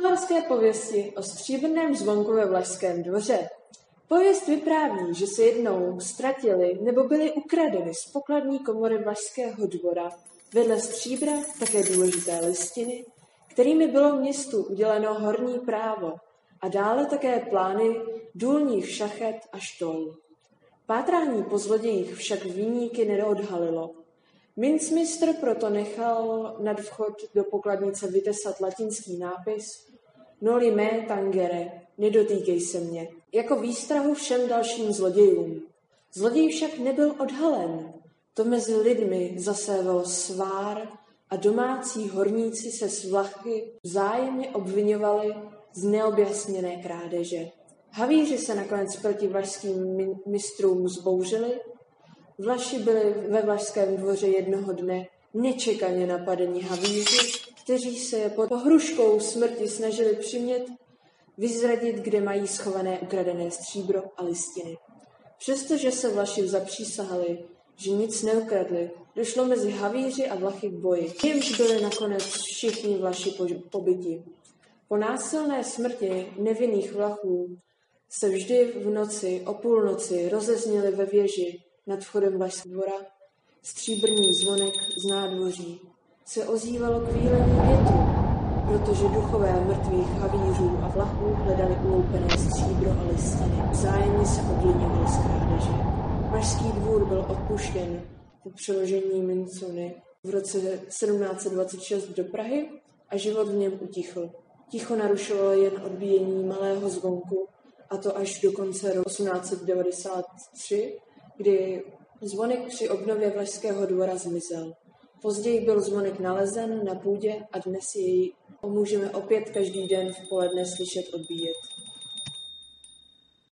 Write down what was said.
Bulharské pověsti o stříbrném zvonku ve Vlašském dvoře. Pověst vypráví, že se jednou ztratili nebo byly ukradeny z pokladní komory Vlašského dvora vedle stříbra také důležité listiny, kterými bylo městu uděleno horní právo a dále také plány důlních šachet a štol. Pátrání po zlodějích však výníky neodhalilo. Mincmistr proto nechal nad vchod do pokladnice vytesat latinský nápis Noli me tangere, nedotýkej se mě, jako výstrahu všem dalším zlodějům. Zloděj však nebyl odhalen. To mezi lidmi zaséval svár a domácí horníci se s vlachy vzájemně obvinovali z neobjasněné krádeže. Havíři se nakonec proti vlašským mistrům zbouřili. Vlaši byli ve vlašském dvoře jednoho dne nečekaně napadení havíři, kteří se pod pohruškou smrti snažili přimět vyzradit, kde mají schované ukradené stříbro a listiny. Přestože se Vlaši zapřísahali, že nic neukradli, došlo mezi havíři a Vlachy k boji, jimž byli nakonec všichni Vlaši pobyti. Po násilné smrti nevinných Vlachů se vždy v noci o půlnoci rozezněli ve věži nad vchodem Vlašského dvora stříbrný zvonek z nádvoří. Se ozývalo kvílení větru, protože duchové mrtvých havířů a vlachů hledali uloupené stříbro a listiny. Vzájemně se obvinovali z krádeže. Pražský dvůr byl odpuštěn po přeložení Mincony v roce 1726 do Prahy a život v něm utichl. Ticho narušovalo jen odbíjení malého zvonku, a to až do konce roku 1893, kdy zvonek při obnově Vlašského dvora zmizel. Později byl zvonek nalezen na půdě a dnes jej můžeme opět každý den v poledne slyšet odbíjet.